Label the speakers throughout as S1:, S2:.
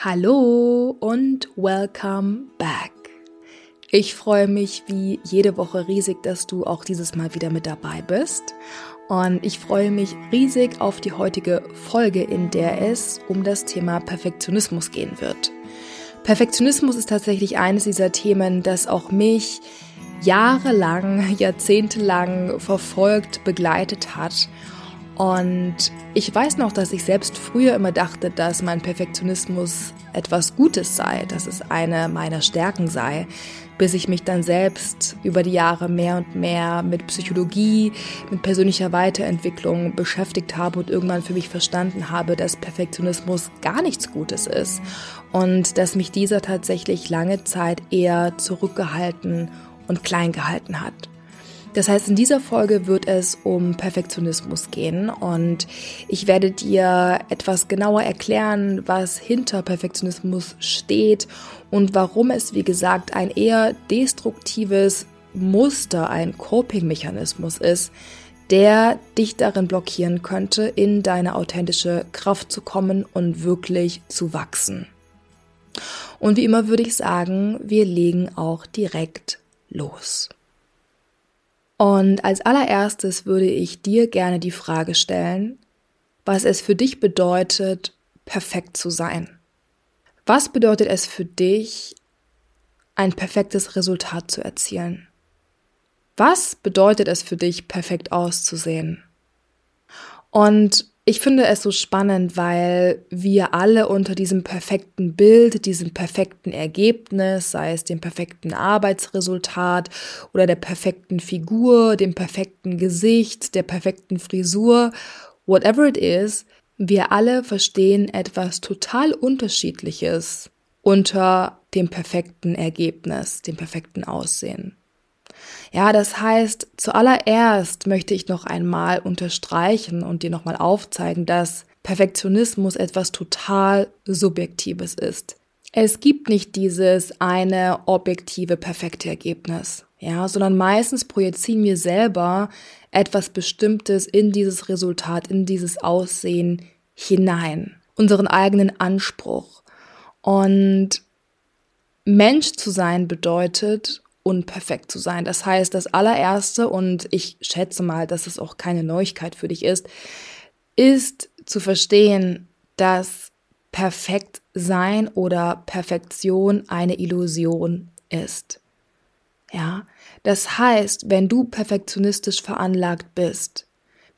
S1: Hallo und welcome back. Ich freue mich wie jede Woche riesig, dass du auch dieses Mal wieder mit dabei bist. Und ich freue mich riesig auf die heutige Folge, in der es um das Thema Perfektionismus gehen wird. Perfektionismus ist tatsächlich eines dieser Themen, das auch mich jahrelang, jahrzehntelang verfolgt, begleitet hat und ich weiß noch, dass ich selbst früher immer dachte, dass mein Perfektionismus etwas Gutes sei, dass es eine meiner Stärken sei, bis ich mich dann selbst über die Jahre mehr und mehr mit Psychologie, mit persönlicher Weiterentwicklung beschäftigt habe und irgendwann für mich verstanden habe, dass Perfektionismus gar nichts Gutes ist und dass mich dieser tatsächlich lange Zeit eher zurückgehalten und klein gehalten hat. Das heißt, in dieser Folge wird es um Perfektionismus gehen und ich werde dir etwas genauer erklären, was hinter Perfektionismus steht und warum es, wie gesagt, ein eher destruktives Muster, ein Coping-Mechanismus ist, der dich darin blockieren könnte, in deine authentische Kraft zu kommen und wirklich zu wachsen. Und wie immer würde ich sagen, wir legen auch direkt los. Und als allererstes würde ich dir gerne die Frage stellen, was es für dich bedeutet, perfekt zu sein. Was bedeutet es für dich, ein perfektes Resultat zu erzielen? Was bedeutet es für dich, perfekt auszusehen? Und ich finde es so spannend, weil wir alle unter diesem perfekten Bild, diesem perfekten Ergebnis, sei es dem perfekten Arbeitsresultat oder der perfekten Figur, dem perfekten Gesicht, der perfekten Frisur, whatever it is, wir alle verstehen etwas total Unterschiedliches unter dem perfekten Ergebnis, dem perfekten Aussehen. Ja, das heißt, zuallererst möchte ich noch einmal unterstreichen und dir nochmal aufzeigen, dass Perfektionismus etwas total Subjektives ist. Es gibt nicht dieses eine objektive perfekte Ergebnis, ja, sondern meistens projizieren wir selber etwas Bestimmtes in dieses Resultat, in dieses Aussehen hinein, unseren eigenen Anspruch. Und Mensch zu sein bedeutet, unperfekt zu sein. Das heißt, das allererste, und ich schätze mal, dass es auch keine Neuigkeit für dich ist, ist zu verstehen, dass perfekt sein oder Perfektion eine Illusion ist. Ja, das heißt, wenn du perfektionistisch veranlagt bist,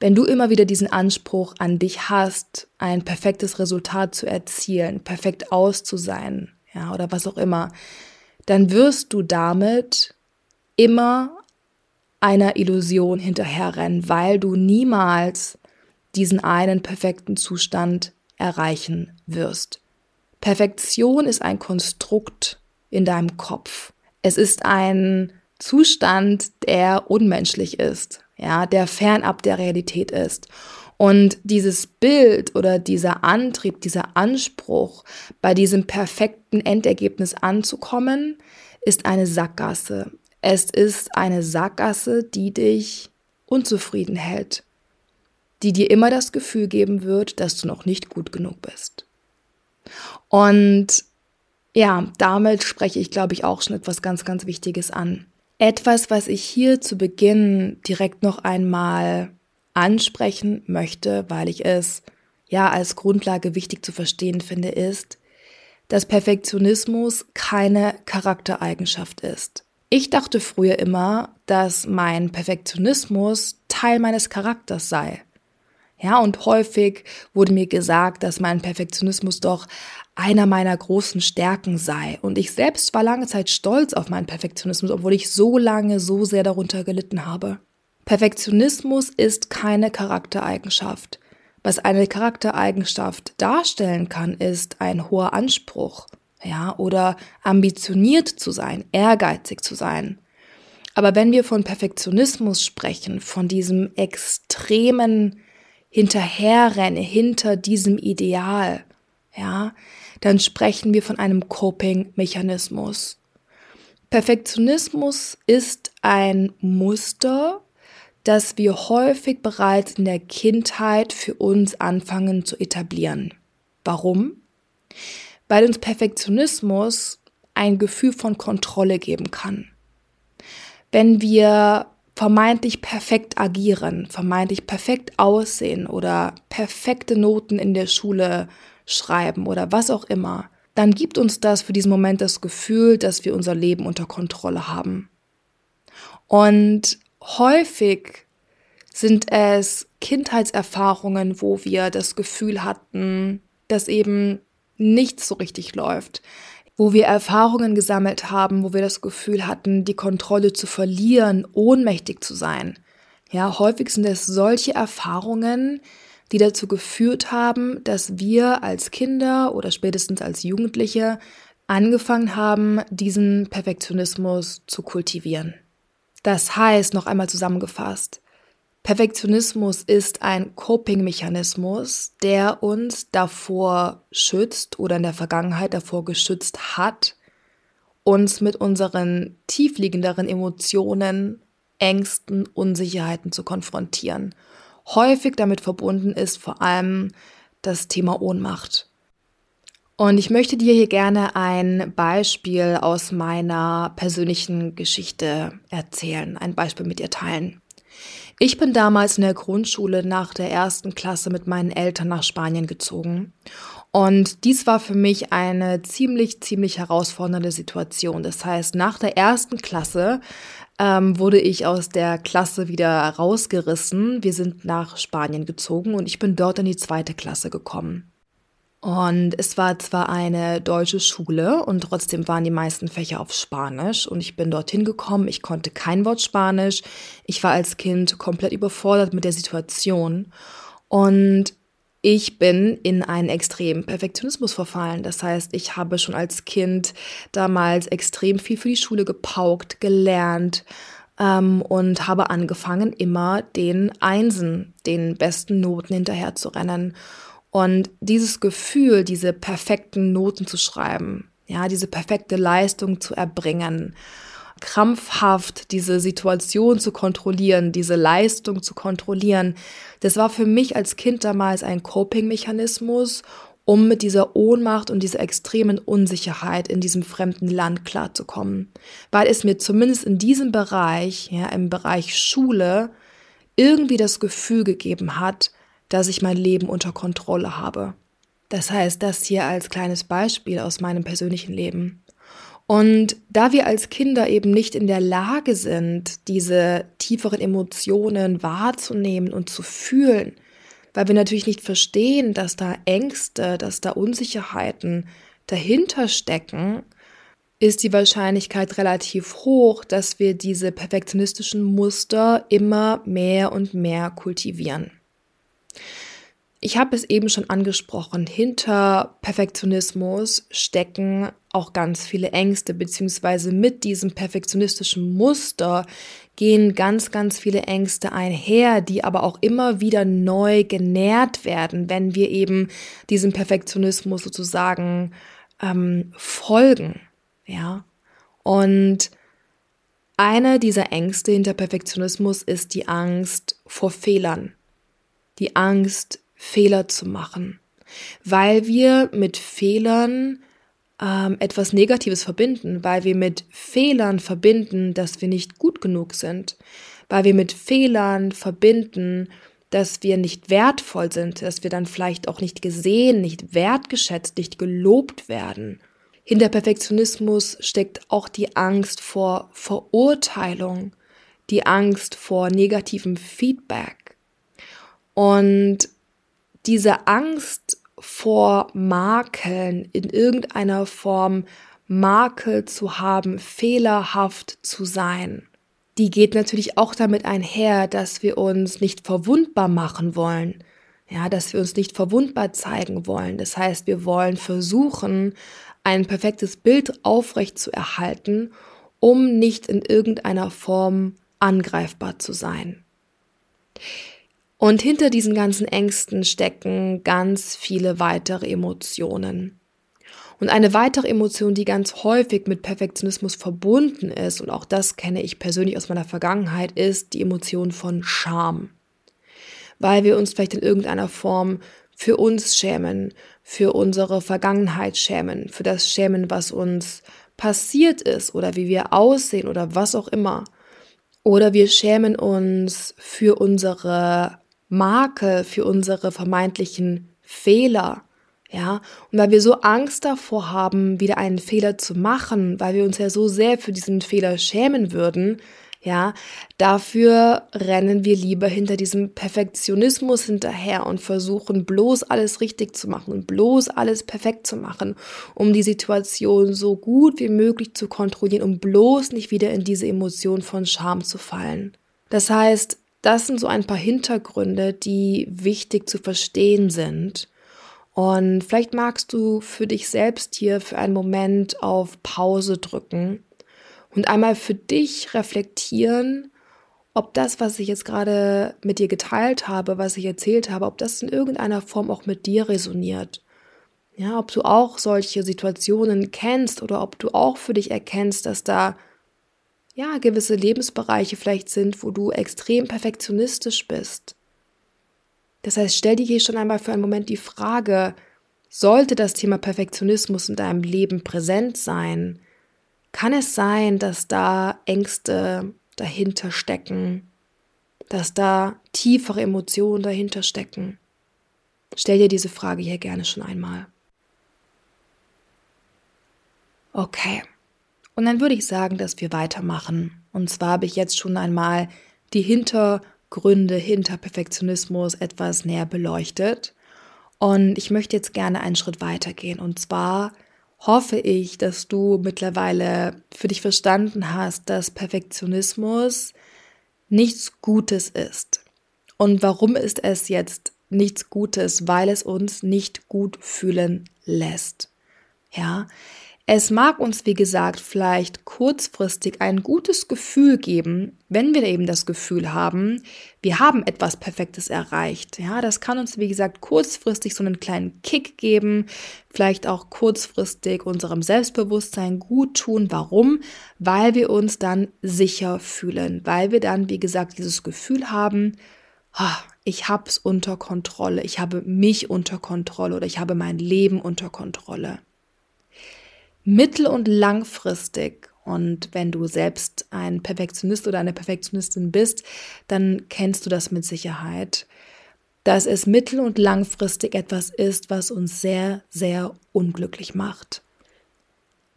S1: wenn du immer wieder diesen Anspruch an dich hast, ein perfektes Resultat zu erzielen, perfekt auszusein, ja, oder was auch immer, dann wirst du damit immer einer Illusion hinterherrennen, weil du niemals diesen einen perfekten Zustand erreichen wirst. Perfektion ist ein Konstrukt in deinem Kopf. Es ist ein Zustand, der unmenschlich ist, ja, der fernab der Realität ist. Und dieses Bild oder dieser Antrieb, dieser Anspruch, bei diesem perfekten Endergebnis anzukommen, ist eine Sackgasse. Es ist eine Sackgasse, die dich unzufrieden hält, die dir immer das Gefühl geben wird, dass du noch nicht gut genug bist. Und ja, damit spreche ich, glaube ich, auch schon etwas ganz, ganz Wichtiges an. Etwas, was ich hier zu Beginn direkt noch einmal ansprechen möchte, weil ich es ja als Grundlage wichtig zu verstehen finde, ist, dass Perfektionismus keine Charaktereigenschaft ist. Ich dachte früher immer, dass mein Perfektionismus Teil meines Charakters sei. Ja, und häufig wurde mir gesagt, dass mein Perfektionismus doch einer meiner großen Stärken sei. Und ich selbst war lange Zeit stolz auf meinen Perfektionismus, obwohl ich so lange so sehr darunter gelitten habe. Perfektionismus ist keine Charaktereigenschaft. Was eine Charaktereigenschaft darstellen kann, ist ein hoher Anspruch, ja, oder ambitioniert zu sein, ehrgeizig zu sein. Aber wenn wir von Perfektionismus sprechen, von diesem extremen Hinterherrennen hinter diesem Ideal, ja, dann sprechen wir von einem Coping-Mechanismus. Perfektionismus ist ein Muster, das wir häufig bereits in der Kindheit für uns anfangen zu etablieren. Warum? weil uns Perfektionismus ein Gefühl von Kontrolle geben kann. Wenn wir vermeintlich perfekt agieren, vermeintlich perfekt aussehen oder perfekte Noten in der Schule schreiben oder was auch immer, dann gibt uns das für diesen Moment das Gefühl, dass wir unser Leben unter Kontrolle haben. Und häufig sind es Kindheitserfahrungen, wo wir das Gefühl hatten, dass eben nichts so richtig läuft, wo wir Erfahrungen gesammelt haben, wo wir das Gefühl hatten, die Kontrolle zu verlieren, ohnmächtig zu sein. Ja, häufig sind es solche Erfahrungen, die dazu geführt haben, dass wir als Kinder oder spätestens als Jugendliche angefangen haben, diesen Perfektionismus zu kultivieren. Das heißt, noch einmal zusammengefasst, Perfektionismus ist ein Coping-Mechanismus, der uns davor schützt oder in der Vergangenheit davor geschützt hat, uns mit unseren tiefliegenderen Emotionen, Ängsten, Unsicherheiten zu konfrontieren. Häufig damit verbunden ist vor allem das Thema Ohnmacht. Und ich möchte dir hier gerne ein Beispiel aus meiner persönlichen Geschichte erzählen, ein Beispiel mit dir teilen. Ich bin damals in der Grundschule nach der ersten Klasse mit meinen Eltern nach Spanien gezogen. Und dies war für mich eine ziemlich, ziemlich herausfordernde Situation. Das heißt, nach der ersten Klasse ähm, wurde ich aus der Klasse wieder rausgerissen. Wir sind nach Spanien gezogen und ich bin dort in die zweite Klasse gekommen. Und es war zwar eine deutsche Schule und trotzdem waren die meisten Fächer auf Spanisch und ich bin dorthin gekommen, ich konnte kein Wort Spanisch, ich war als Kind komplett überfordert mit der Situation und ich bin in einen extremen Perfektionismus verfallen. Das heißt, ich habe schon als Kind damals extrem viel für die Schule gepaukt, gelernt ähm, und habe angefangen, immer den Einsen, den besten Noten hinterher zu rennen. Und dieses Gefühl, diese perfekten Noten zu schreiben, ja, diese perfekte Leistung zu erbringen, krampfhaft diese Situation zu kontrollieren, diese Leistung zu kontrollieren, das war für mich als Kind damals ein Coping-Mechanismus, um mit dieser Ohnmacht und dieser extremen Unsicherheit in diesem fremden Land klarzukommen. Weil es mir zumindest in diesem Bereich, ja, im Bereich Schule, irgendwie das Gefühl gegeben hat, dass ich mein Leben unter Kontrolle habe. Das heißt, das hier als kleines Beispiel aus meinem persönlichen Leben. Und da wir als Kinder eben nicht in der Lage sind, diese tieferen Emotionen wahrzunehmen und zu fühlen, weil wir natürlich nicht verstehen, dass da Ängste, dass da Unsicherheiten dahinter stecken, ist die Wahrscheinlichkeit relativ hoch, dass wir diese perfektionistischen Muster immer mehr und mehr kultivieren. Ich habe es eben schon angesprochen, hinter Perfektionismus stecken auch ganz viele Ängste, beziehungsweise mit diesem perfektionistischen Muster gehen ganz, ganz viele Ängste einher, die aber auch immer wieder neu genährt werden, wenn wir eben diesem Perfektionismus sozusagen ähm, folgen. Ja. Und eine dieser Ängste hinter Perfektionismus ist die Angst vor Fehlern die Angst, Fehler zu machen, weil wir mit Fehlern ähm, etwas Negatives verbinden, weil wir mit Fehlern verbinden, dass wir nicht gut genug sind, weil wir mit Fehlern verbinden, dass wir nicht wertvoll sind, dass wir dann vielleicht auch nicht gesehen, nicht wertgeschätzt, nicht gelobt werden. Hinter Perfektionismus steckt auch die Angst vor Verurteilung, die Angst vor negativem Feedback, und diese Angst vor Makeln in irgendeiner Form Makel zu haben, fehlerhaft zu sein, die geht natürlich auch damit einher, dass wir uns nicht verwundbar machen wollen. Ja, dass wir uns nicht verwundbar zeigen wollen. Das heißt, wir wollen versuchen, ein perfektes Bild aufrecht zu erhalten, um nicht in irgendeiner Form angreifbar zu sein. Und hinter diesen ganzen Ängsten stecken ganz viele weitere Emotionen. Und eine weitere Emotion, die ganz häufig mit Perfektionismus verbunden ist, und auch das kenne ich persönlich aus meiner Vergangenheit, ist die Emotion von Scham. Weil wir uns vielleicht in irgendeiner Form für uns schämen, für unsere Vergangenheit schämen, für das Schämen, was uns passiert ist oder wie wir aussehen oder was auch immer. Oder wir schämen uns für unsere Marke, für unsere vermeintlichen Fehler. Ja, und weil wir so Angst davor haben, wieder einen Fehler zu machen, weil wir uns ja so sehr für diesen Fehler schämen würden, ja, dafür rennen wir lieber hinter diesem Perfektionismus hinterher und versuchen bloß alles richtig zu machen und bloß alles perfekt zu machen, um die Situation so gut wie möglich zu kontrollieren, um bloß nicht wieder in diese Emotion von Scham zu fallen. Das heißt, das sind so ein paar Hintergründe, die wichtig zu verstehen sind. Und vielleicht magst du für dich selbst hier für einen Moment auf Pause drücken und einmal für dich reflektieren, ob das, was ich jetzt gerade mit dir geteilt habe, was ich erzählt habe, ob das in irgendeiner Form auch mit dir resoniert. Ja, ob du auch solche Situationen kennst oder ob du auch für dich erkennst, dass da ja gewisse Lebensbereiche vielleicht sind, wo du extrem perfektionistisch bist. Das heißt, stell dir hier schon einmal für einen Moment die Frage, sollte das Thema Perfektionismus in deinem Leben präsent sein, kann es sein, dass da Ängste dahinter stecken, dass da tiefere Emotionen dahinter stecken? Stell dir diese Frage hier gerne schon einmal. Okay. Und dann würde ich sagen, dass wir weitermachen. Und zwar habe ich jetzt schon einmal die Hintergründe hinter Perfektionismus etwas näher beleuchtet. Und ich möchte jetzt gerne einen Schritt weitergehen. Und zwar hoffe ich, dass du mittlerweile für dich verstanden hast, dass Perfektionismus nichts Gutes ist. Und warum ist es jetzt nichts Gutes? Weil es uns nicht gut fühlen lässt. Ja, es mag uns, wie gesagt, vielleicht kurzfristig ein gutes Gefühl geben, wenn wir eben das Gefühl haben, wir haben etwas Perfektes erreicht. Ja, das kann uns, wie gesagt, kurzfristig so einen kleinen Kick geben, vielleicht auch kurzfristig unserem Selbstbewusstsein gut tun. Warum? Weil wir uns dann sicher fühlen, weil wir dann, wie gesagt, dieses Gefühl haben, ah, ich habe es unter Kontrolle, ich habe mich unter Kontrolle oder ich habe mein Leben unter Kontrolle mittel- und langfristig. Und wenn du selbst ein Perfektionist oder eine Perfektionistin bist, dann kennst du das mit Sicherheit, dass es mittel- und langfristig etwas ist, was uns sehr, sehr unglücklich macht.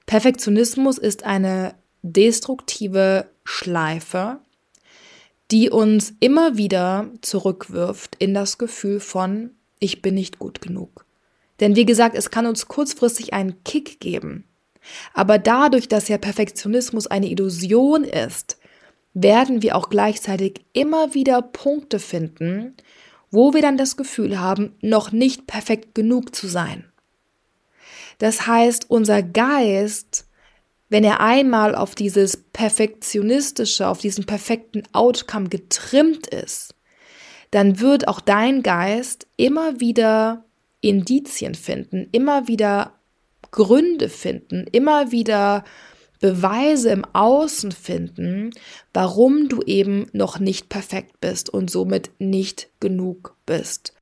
S1: Perfektionismus ist eine destruktive Schleife, die uns immer wieder zurückwirft in das Gefühl von, ich bin nicht gut genug. Denn wie gesagt, es kann uns kurzfristig einen Kick geben. Aber dadurch, dass ja Perfektionismus eine Illusion ist, werden wir auch gleichzeitig immer wieder Punkte finden, wo wir dann das Gefühl haben, noch nicht perfekt genug zu sein. Das heißt, unser Geist, wenn er einmal auf dieses perfektionistische, auf diesen perfekten Outcome getrimmt ist, dann wird auch dein Geist immer wieder Indizien finden, immer wieder Gründe finden, immer wieder Beweise im Außen finden, warum du eben noch nicht perfekt bist und somit nicht genug bist.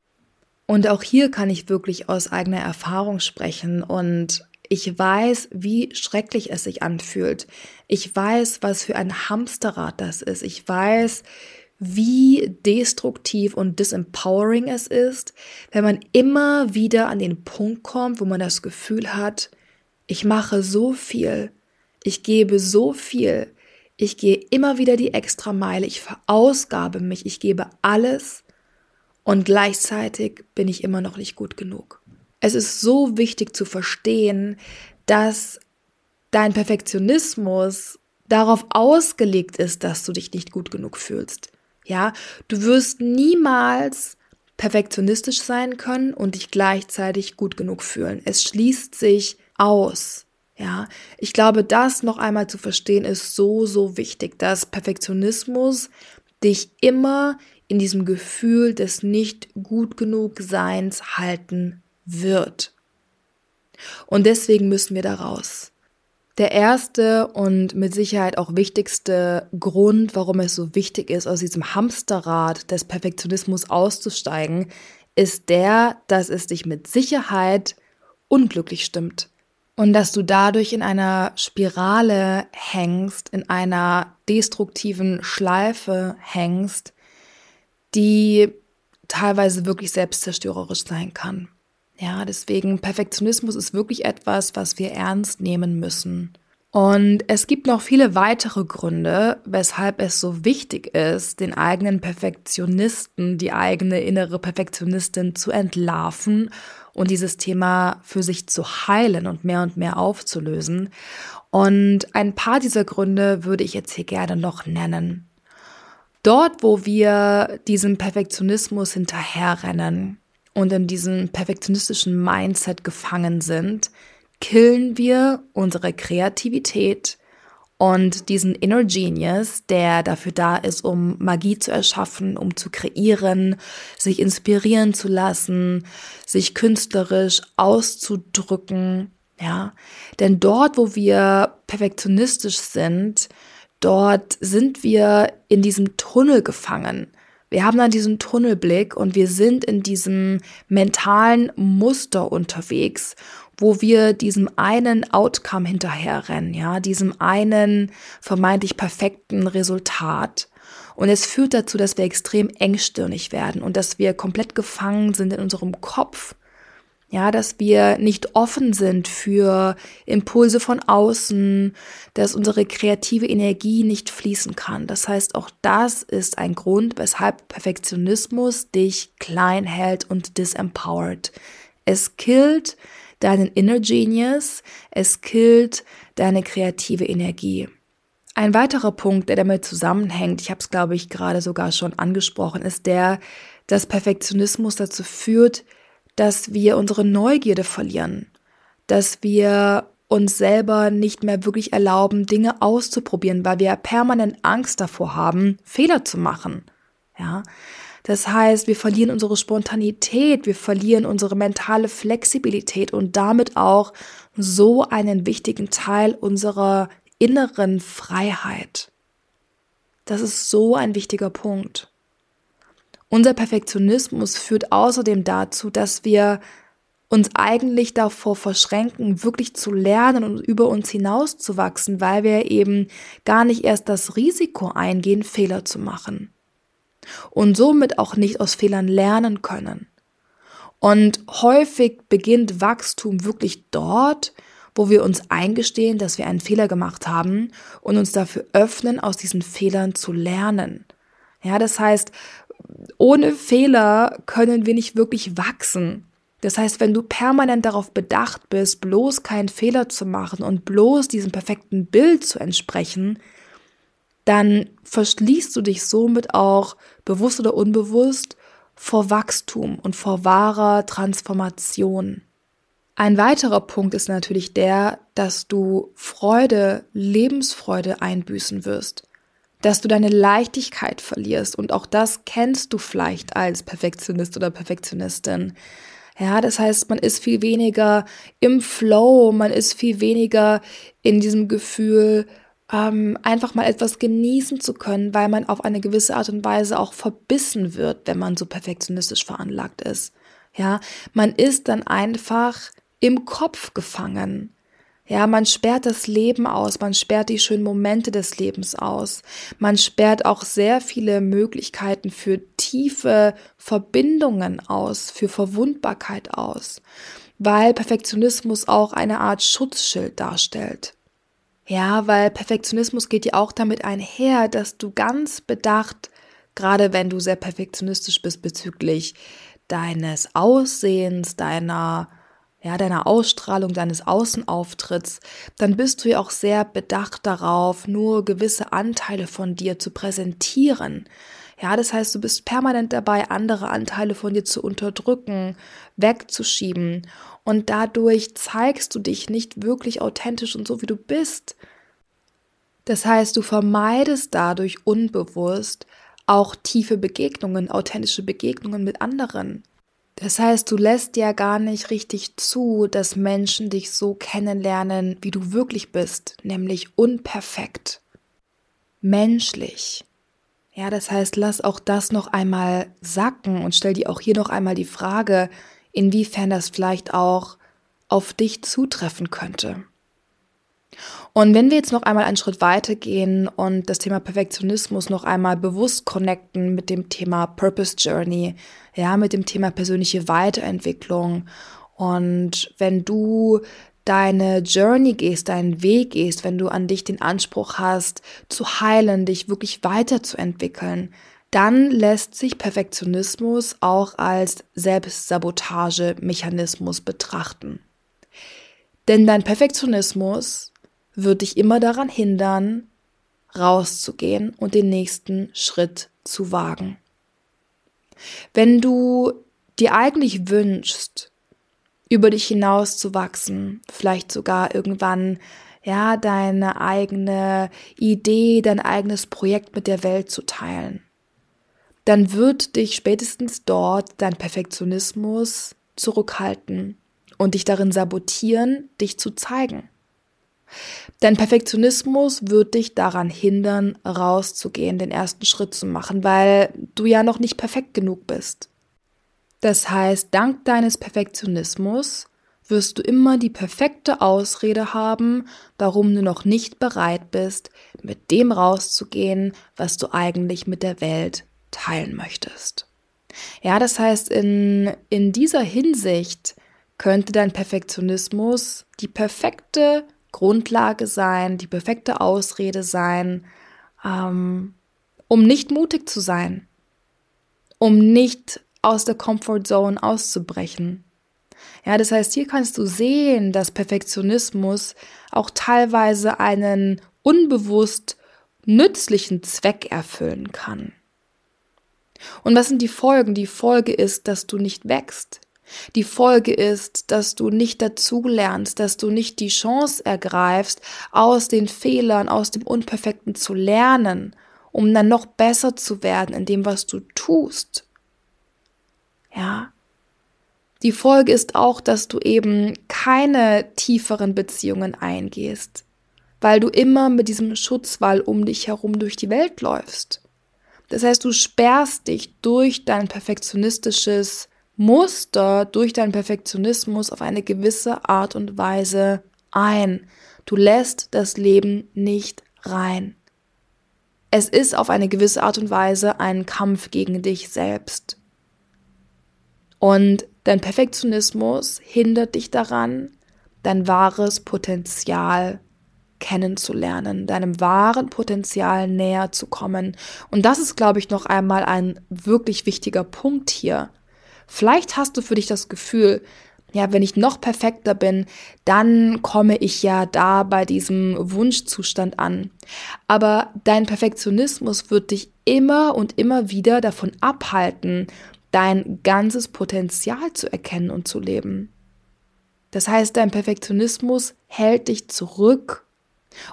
S1: Und auch hier kann ich wirklich aus eigener Erfahrung sprechen und ich weiß, wie schrecklich es sich anfühlt. Ich weiß, was für ein Hamsterrad das ist. Ich weiß, wie destruktiv und disempowering es ist, wenn man immer wieder an den Punkt kommt, wo man das Gefühl hat, ich mache so viel, ich gebe so viel, ich gehe immer wieder die Extrameile, ich verausgabe mich, ich gebe alles und gleichzeitig bin ich immer noch nicht gut genug. Es ist so wichtig zu verstehen, dass dein Perfektionismus darauf ausgelegt ist, dass du dich nicht gut genug fühlst. Ja, du wirst niemals perfektionistisch sein können und dich gleichzeitig gut genug fühlen. Es schließt sich aus. Ja, ich glaube, das noch einmal zu verstehen ist so, so wichtig, dass Perfektionismus dich immer in diesem Gefühl des nicht gut genug Seins halten wird. Und deswegen müssen wir da raus. Der erste und mit Sicherheit auch wichtigste Grund, warum es so wichtig ist, aus diesem Hamsterrad des Perfektionismus auszusteigen, ist der, dass es dich mit Sicherheit unglücklich stimmt und dass du dadurch in einer Spirale hängst, in einer destruktiven Schleife hängst, die teilweise wirklich selbstzerstörerisch sein kann. Ja, deswegen Perfektionismus ist wirklich etwas, was wir ernst nehmen müssen. Und es gibt noch viele weitere Gründe, weshalb es so wichtig ist, den eigenen Perfektionisten, die eigene innere Perfektionistin zu entlarven und dieses Thema für sich zu heilen und mehr und mehr aufzulösen. Und ein paar dieser Gründe würde ich jetzt hier gerne noch nennen. Dort, wo wir diesem Perfektionismus hinterherrennen und in diesem perfektionistischen Mindset gefangen sind, killen wir unsere Kreativität und diesen Inner Genius, der dafür da ist, um Magie zu erschaffen, um zu kreieren, sich inspirieren zu lassen, sich künstlerisch auszudrücken, ja. Denn dort, wo wir perfektionistisch sind, dort sind wir in diesem Tunnel gefangen. Wir haben dann diesen Tunnelblick und wir sind in diesem mentalen Muster unterwegs, wo wir diesem einen Outcome hinterherrennen, ja, diesem einen vermeintlich perfekten Resultat. Und es führt dazu, dass wir extrem engstirnig werden und dass wir komplett gefangen sind in unserem Kopf ja, dass wir nicht offen sind für Impulse von außen, dass unsere kreative Energie nicht fließen kann. Das heißt, auch das ist ein Grund, weshalb Perfektionismus dich klein hält und disempowert. Es killt deinen Inner Genius, es killt deine kreative Energie. Ein weiterer Punkt, der damit zusammenhängt, ich habe es glaube ich gerade sogar schon angesprochen, ist der, dass Perfektionismus dazu führt, dass wir unsere Neugierde verlieren, dass wir uns selber nicht mehr wirklich erlauben, Dinge auszuprobieren, weil wir permanent Angst davor haben, Fehler zu machen. Ja. Das heißt, wir verlieren unsere Spontanität, wir verlieren unsere mentale Flexibilität und damit auch so einen wichtigen Teil unserer inneren Freiheit. Das ist so ein wichtiger Punkt. Unser Perfektionismus führt außerdem dazu, dass wir uns eigentlich davor verschränken, wirklich zu lernen und über uns hinauszuwachsen, weil wir eben gar nicht erst das Risiko eingehen, Fehler zu machen. Und somit auch nicht aus Fehlern lernen können. Und häufig beginnt Wachstum wirklich dort, wo wir uns eingestehen, dass wir einen Fehler gemacht haben und uns dafür öffnen, aus diesen Fehlern zu lernen. Ja, das heißt, ohne Fehler können wir nicht wirklich wachsen. Das heißt, wenn du permanent darauf bedacht bist, bloß keinen Fehler zu machen und bloß diesem perfekten Bild zu entsprechen, dann verschließt du dich somit auch bewusst oder unbewusst vor Wachstum und vor wahrer Transformation. Ein weiterer Punkt ist natürlich der, dass du Freude, Lebensfreude einbüßen wirst dass du deine Leichtigkeit verlierst. Und auch das kennst du vielleicht als Perfektionist oder Perfektionistin. Ja, das heißt, man ist viel weniger im Flow, man ist viel weniger in diesem Gefühl, ähm, einfach mal etwas genießen zu können, weil man auf eine gewisse Art und Weise auch verbissen wird, wenn man so perfektionistisch veranlagt ist. Ja, man ist dann einfach im Kopf gefangen. Ja, man sperrt das Leben aus, man sperrt die schönen Momente des Lebens aus. Man sperrt auch sehr viele Möglichkeiten für tiefe Verbindungen aus, für Verwundbarkeit aus, weil Perfektionismus auch eine Art Schutzschild darstellt. Ja, weil Perfektionismus geht ja auch damit einher, dass du ganz bedacht, gerade wenn du sehr perfektionistisch bist bezüglich deines Aussehens, deiner ja, deiner Ausstrahlung, deines Außenauftritts, dann bist du ja auch sehr bedacht darauf, nur gewisse Anteile von dir zu präsentieren. Ja, das heißt, du bist permanent dabei, andere Anteile von dir zu unterdrücken, wegzuschieben. Und dadurch zeigst du dich nicht wirklich authentisch und so, wie du bist. Das heißt, du vermeidest dadurch unbewusst auch tiefe Begegnungen, authentische Begegnungen mit anderen. Das heißt, du lässt ja gar nicht richtig zu, dass Menschen dich so kennenlernen, wie du wirklich bist, nämlich unperfekt, menschlich. Ja, das heißt, lass auch das noch einmal sacken und stell dir auch hier noch einmal die Frage, inwiefern das vielleicht auch auf dich zutreffen könnte. Und wenn wir jetzt noch einmal einen Schritt weiter gehen und das Thema Perfektionismus noch einmal bewusst connecten mit dem Thema Purpose Journey, ja, mit dem Thema persönliche Weiterentwicklung. Und wenn du deine Journey gehst, deinen Weg gehst, wenn du an dich den Anspruch hast, zu heilen, dich wirklich weiterzuentwickeln, dann lässt sich Perfektionismus auch als Selbstsabotagemechanismus betrachten. Denn dein Perfektionismus wird dich immer daran hindern, rauszugehen und den nächsten Schritt zu wagen. Wenn du dir eigentlich wünschst, über dich hinaus zu wachsen, vielleicht sogar irgendwann ja deine eigene Idee, dein eigenes Projekt mit der Welt zu teilen, dann wird dich spätestens dort dein Perfektionismus zurückhalten und dich darin sabotieren, dich zu zeigen. Dein Perfektionismus wird dich daran hindern, rauszugehen, den ersten Schritt zu machen, weil du ja noch nicht perfekt genug bist. Das heißt, dank deines Perfektionismus wirst du immer die perfekte Ausrede haben, warum du noch nicht bereit bist, mit dem rauszugehen, was du eigentlich mit der Welt teilen möchtest. Ja, das heißt, in, in dieser Hinsicht könnte dein Perfektionismus die perfekte Grundlage sein, die perfekte Ausrede sein, ähm, um nicht mutig zu sein, um nicht aus der Comfort Zone auszubrechen. Ja, das heißt, hier kannst du sehen, dass Perfektionismus auch teilweise einen unbewusst nützlichen Zweck erfüllen kann. Und was sind die Folgen? Die Folge ist, dass du nicht wächst. Die Folge ist, dass du nicht dazulernst, dass du nicht die Chance ergreifst, aus den Fehlern, aus dem Unperfekten zu lernen, um dann noch besser zu werden in dem, was du tust. Ja. Die Folge ist auch, dass du eben keine tieferen Beziehungen eingehst, weil du immer mit diesem Schutzwall um dich herum durch die Welt läufst. Das heißt, du sperrst dich durch dein perfektionistisches Muster durch deinen Perfektionismus auf eine gewisse Art und Weise ein. Du lässt das Leben nicht rein. Es ist auf eine gewisse Art und Weise ein Kampf gegen dich selbst. Und dein Perfektionismus hindert dich daran, dein wahres Potenzial kennenzulernen, deinem wahren Potenzial näher zu kommen. Und das ist, glaube ich, noch einmal ein wirklich wichtiger Punkt hier. Vielleicht hast du für dich das Gefühl, ja, wenn ich noch perfekter bin, dann komme ich ja da bei diesem Wunschzustand an. Aber dein Perfektionismus wird dich immer und immer wieder davon abhalten, dein ganzes Potenzial zu erkennen und zu leben. Das heißt, dein Perfektionismus hält dich zurück.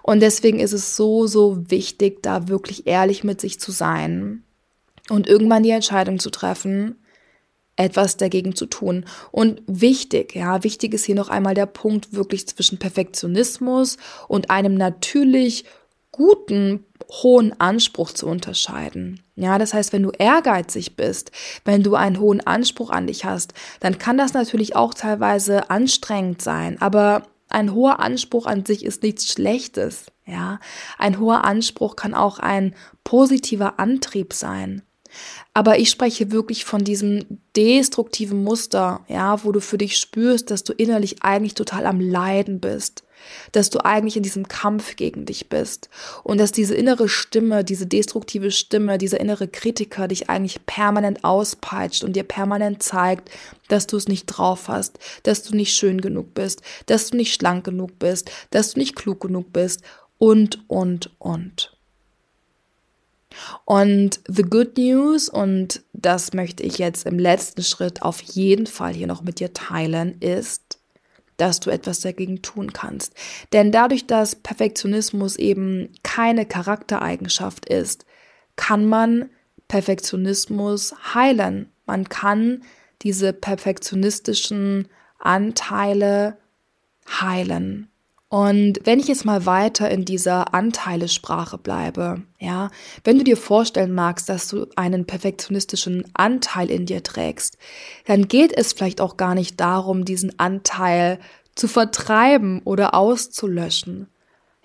S1: Und deswegen ist es so, so wichtig, da wirklich ehrlich mit sich zu sein und irgendwann die Entscheidung zu treffen, etwas dagegen zu tun. Und wichtig, ja, wichtig ist hier noch einmal der Punkt wirklich zwischen Perfektionismus und einem natürlich guten, hohen Anspruch zu unterscheiden. Ja, das heißt, wenn du ehrgeizig bist, wenn du einen hohen Anspruch an dich hast, dann kann das natürlich auch teilweise anstrengend sein, aber ein hoher Anspruch an sich ist nichts Schlechtes. Ja, ein hoher Anspruch kann auch ein positiver Antrieb sein. Aber ich spreche wirklich von diesem destruktiven Muster, ja, wo du für dich spürst, dass du innerlich eigentlich total am Leiden bist, dass du eigentlich in diesem Kampf gegen dich bist und dass diese innere Stimme, diese destruktive Stimme, dieser innere Kritiker dich eigentlich permanent auspeitscht und dir permanent zeigt, dass du es nicht drauf hast, dass du nicht schön genug bist, dass du nicht schlank genug bist, dass du nicht klug genug bist und, und, und. Und the good news, und das möchte ich jetzt im letzten Schritt auf jeden Fall hier noch mit dir teilen, ist, dass du etwas dagegen tun kannst. Denn dadurch, dass Perfektionismus eben keine Charaktereigenschaft ist, kann man Perfektionismus heilen. Man kann diese perfektionistischen Anteile heilen. Und wenn ich jetzt mal weiter in dieser Anteilesprache bleibe, ja, wenn du dir vorstellen magst, dass du einen perfektionistischen Anteil in dir trägst, dann geht es vielleicht auch gar nicht darum, diesen Anteil zu vertreiben oder auszulöschen.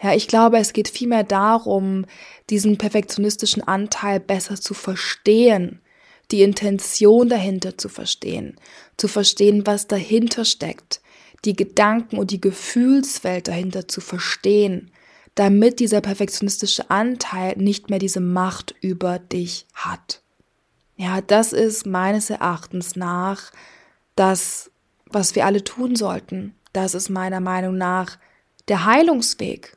S1: Ja, ich glaube, es geht vielmehr darum, diesen perfektionistischen Anteil besser zu verstehen, die Intention dahinter zu verstehen, zu verstehen, was dahinter steckt, die Gedanken und die Gefühlswelt dahinter zu verstehen, damit dieser perfektionistische Anteil nicht mehr diese Macht über dich hat. Ja, das ist meines Erachtens nach das, was wir alle tun sollten. Das ist meiner Meinung nach der Heilungsweg.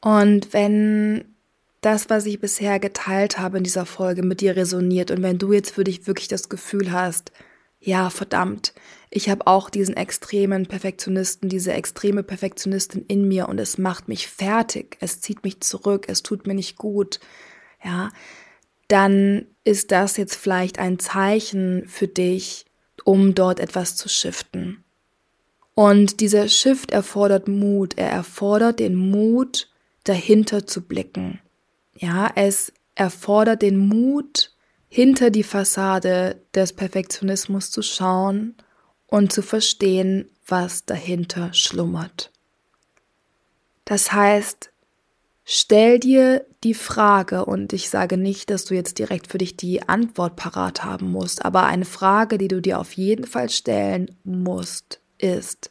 S1: Und wenn das, was ich bisher geteilt habe in dieser Folge mit dir resoniert und wenn du jetzt für dich wirklich das Gefühl hast, ja, verdammt, ich habe auch diesen extremen Perfektionisten, diese extreme Perfektionistin in mir und es macht mich fertig, es zieht mich zurück, es tut mir nicht gut, ja, dann ist das jetzt vielleicht ein Zeichen für dich, um dort etwas zu shiften. Und dieser Shift erfordert Mut, er erfordert den Mut, dahinter zu blicken. Ja, es erfordert den Mut, hinter die Fassade des Perfektionismus zu schauen und zu verstehen, was dahinter schlummert. Das heißt, stell dir die Frage, und ich sage nicht, dass du jetzt direkt für dich die Antwort parat haben musst, aber eine Frage, die du dir auf jeden Fall stellen musst, ist,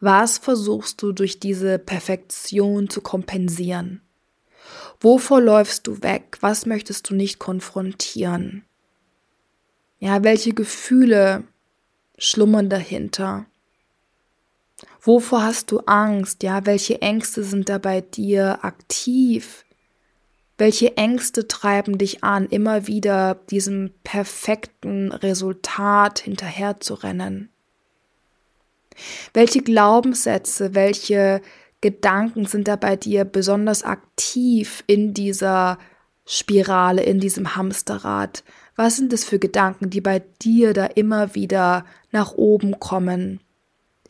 S1: was versuchst du durch diese Perfektion zu kompensieren? Wovor läufst du weg? Was möchtest du nicht konfrontieren? Ja, welche Gefühle schlummern dahinter? Wovor hast du Angst? Ja, welche Ängste sind da bei dir aktiv? Welche Ängste treiben dich an, immer wieder diesem perfekten Resultat hinterherzurennen? Welche Glaubenssätze, welche Gedanken sind da bei dir besonders aktiv in dieser Spirale, in diesem Hamsterrad? Was sind es für Gedanken, die bei dir da immer wieder nach oben kommen?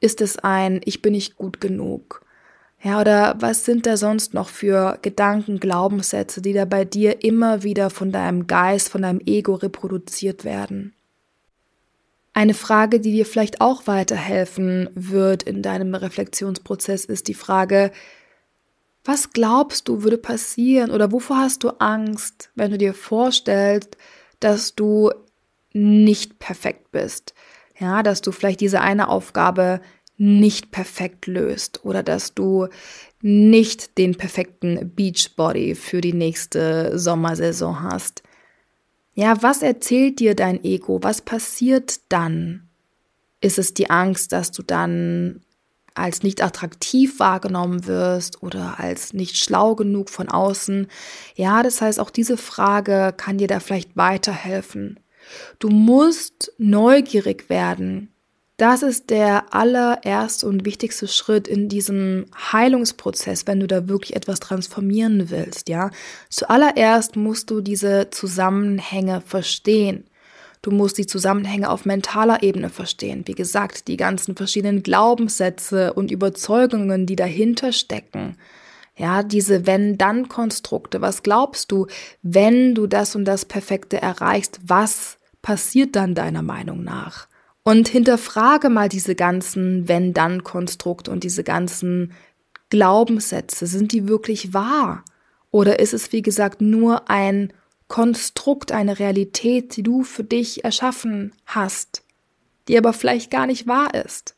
S1: Ist es ein Ich bin nicht gut genug? Ja, oder was sind da sonst noch für Gedanken, Glaubenssätze, die da bei dir immer wieder von deinem Geist, von deinem Ego reproduziert werden? Eine Frage, die dir vielleicht auch weiterhelfen wird in deinem Reflexionsprozess, ist die Frage, was glaubst du würde passieren oder wovor hast du Angst, wenn du dir vorstellst, dass du nicht perfekt bist? Ja, dass du vielleicht diese eine Aufgabe nicht perfekt löst oder dass du nicht den perfekten Beachbody für die nächste Sommersaison hast. Ja, was erzählt dir dein Ego? Was passiert dann? Ist es die Angst, dass du dann als nicht attraktiv wahrgenommen wirst oder als nicht schlau genug von außen? Ja, das heißt, auch diese Frage kann dir da vielleicht weiterhelfen. Du musst neugierig werden. Das ist der allererste und wichtigste Schritt in diesem Heilungsprozess, wenn du da wirklich etwas transformieren willst, ja. Zuallererst musst du diese Zusammenhänge verstehen. Du musst die Zusammenhänge auf mentaler Ebene verstehen. Wie gesagt, die ganzen verschiedenen Glaubenssätze und Überzeugungen, die dahinter stecken. Ja, diese Wenn-Dann-Konstrukte. Was glaubst du, wenn du das und das Perfekte erreichst? Was passiert dann deiner Meinung nach? Und hinterfrage mal diese ganzen Wenn-Dann-Konstrukte und diese ganzen Glaubenssätze. Sind die wirklich wahr? Oder ist es, wie gesagt, nur ein Konstrukt, eine Realität, die du für dich erschaffen hast, die aber vielleicht gar nicht wahr ist?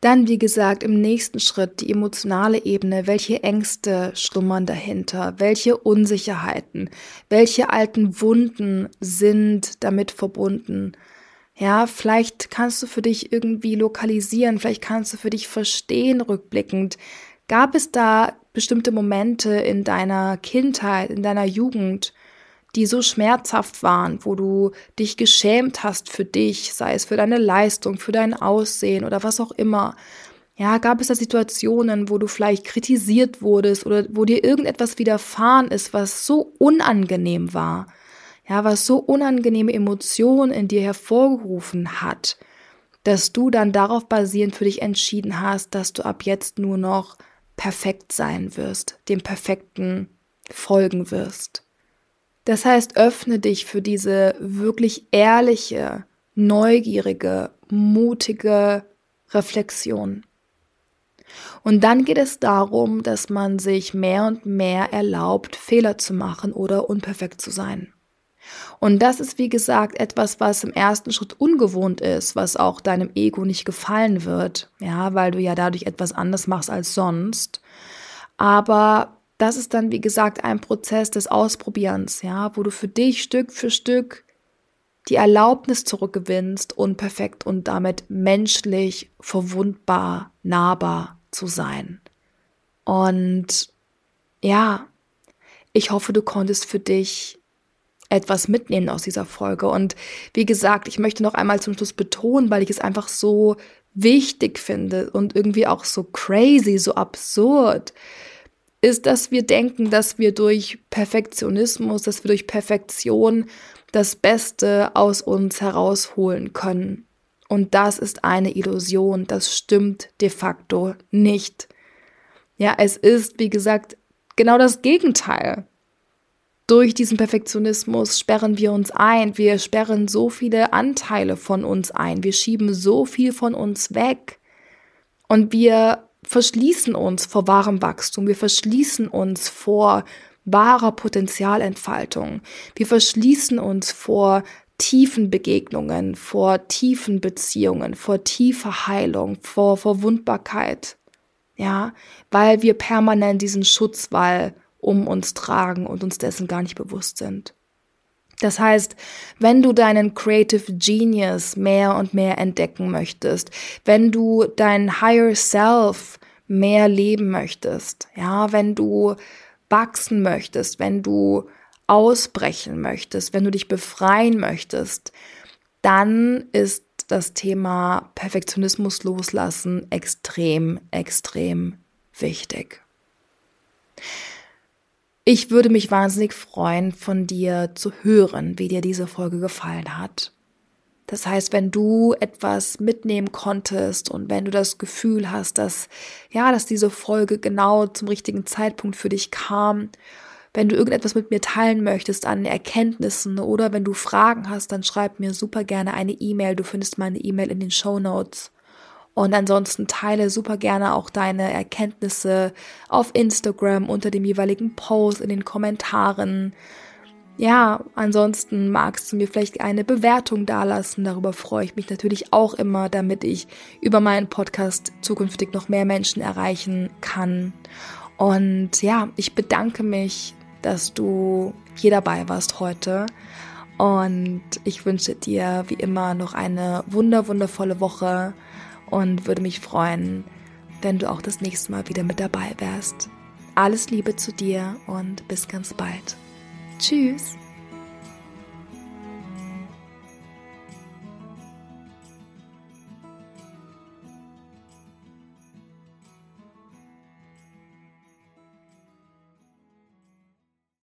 S1: Dann, wie gesagt, im nächsten Schritt die emotionale Ebene. Welche Ängste schlummern dahinter? Welche Unsicherheiten? Welche alten Wunden sind damit verbunden? Ja, vielleicht kannst du für dich irgendwie lokalisieren, vielleicht kannst du für dich verstehen rückblickend. Gab es da bestimmte Momente in deiner Kindheit, in deiner Jugend, die so schmerzhaft waren, wo du dich geschämt hast für dich, sei es für deine Leistung, für dein Aussehen oder was auch immer. Ja, gab es da Situationen, wo du vielleicht kritisiert wurdest oder wo dir irgendetwas widerfahren ist, was so unangenehm war? ja, was so unangenehme Emotionen in dir hervorgerufen hat, dass du dann darauf basierend für dich entschieden hast, dass du ab jetzt nur noch perfekt sein wirst, dem Perfekten folgen wirst. Das heißt, öffne dich für diese wirklich ehrliche, neugierige, mutige Reflexion. Und dann geht es darum, dass man sich mehr und mehr erlaubt, Fehler zu machen oder unperfekt zu sein. Und das ist, wie gesagt, etwas, was im ersten Schritt ungewohnt ist, was auch deinem Ego nicht gefallen wird, ja, weil du ja dadurch etwas anders machst als sonst. Aber das ist dann, wie gesagt, ein Prozess des Ausprobierens, ja, wo du für dich Stück für Stück die Erlaubnis zurückgewinnst, unperfekt und damit menschlich, verwundbar, nahbar zu sein. Und ja, ich hoffe, du konntest für dich etwas mitnehmen aus dieser Folge. Und wie gesagt, ich möchte noch einmal zum Schluss betonen, weil ich es einfach so wichtig finde und irgendwie auch so crazy, so absurd, ist, dass wir denken, dass wir durch Perfektionismus, dass wir durch Perfektion das Beste aus uns herausholen können. Und das ist eine Illusion, das stimmt de facto nicht. Ja, es ist, wie gesagt, genau das Gegenteil. Durch diesen Perfektionismus sperren wir uns ein, wir sperren so viele Anteile von uns ein, wir schieben so viel von uns weg und wir verschließen uns vor wahrem Wachstum, wir verschließen uns vor wahrer Potenzialentfaltung. Wir verschließen uns vor tiefen Begegnungen, vor tiefen Beziehungen, vor tiefer Heilung, vor Verwundbarkeit. Ja, weil wir permanent diesen Schutzwall um uns tragen und uns dessen gar nicht bewusst sind. Das heißt, wenn du deinen Creative Genius mehr und mehr entdecken möchtest, wenn du dein Higher Self mehr leben möchtest, ja, wenn du wachsen möchtest, wenn du ausbrechen möchtest, wenn du dich befreien möchtest, dann ist das Thema Perfektionismus loslassen extrem, extrem wichtig. Ich würde mich wahnsinnig freuen, von dir zu hören, wie dir diese Folge gefallen hat. Das heißt, wenn du etwas mitnehmen konntest und wenn du das Gefühl hast, dass, ja, dass diese Folge genau zum richtigen Zeitpunkt für dich kam, wenn du irgendetwas mit mir teilen möchtest an Erkenntnissen oder wenn du Fragen hast, dann schreib mir super gerne eine E-Mail. Du findest meine E-Mail in den Show Notes. Und ansonsten teile super gerne auch deine Erkenntnisse auf Instagram unter dem jeweiligen Post in den Kommentaren ja, ansonsten magst du mir vielleicht eine Bewertung dalassen. Darüber freue ich mich natürlich auch immer, damit ich über meinen Podcast zukünftig noch mehr Menschen erreichen kann. Und ja, ich bedanke mich, dass du hier dabei warst heute. Und ich wünsche dir wie immer noch eine wunder, wundervolle Woche und würde mich freuen, wenn du auch das nächste Mal wieder mit dabei wärst. Alles Liebe zu dir und bis ganz bald. Tschüss.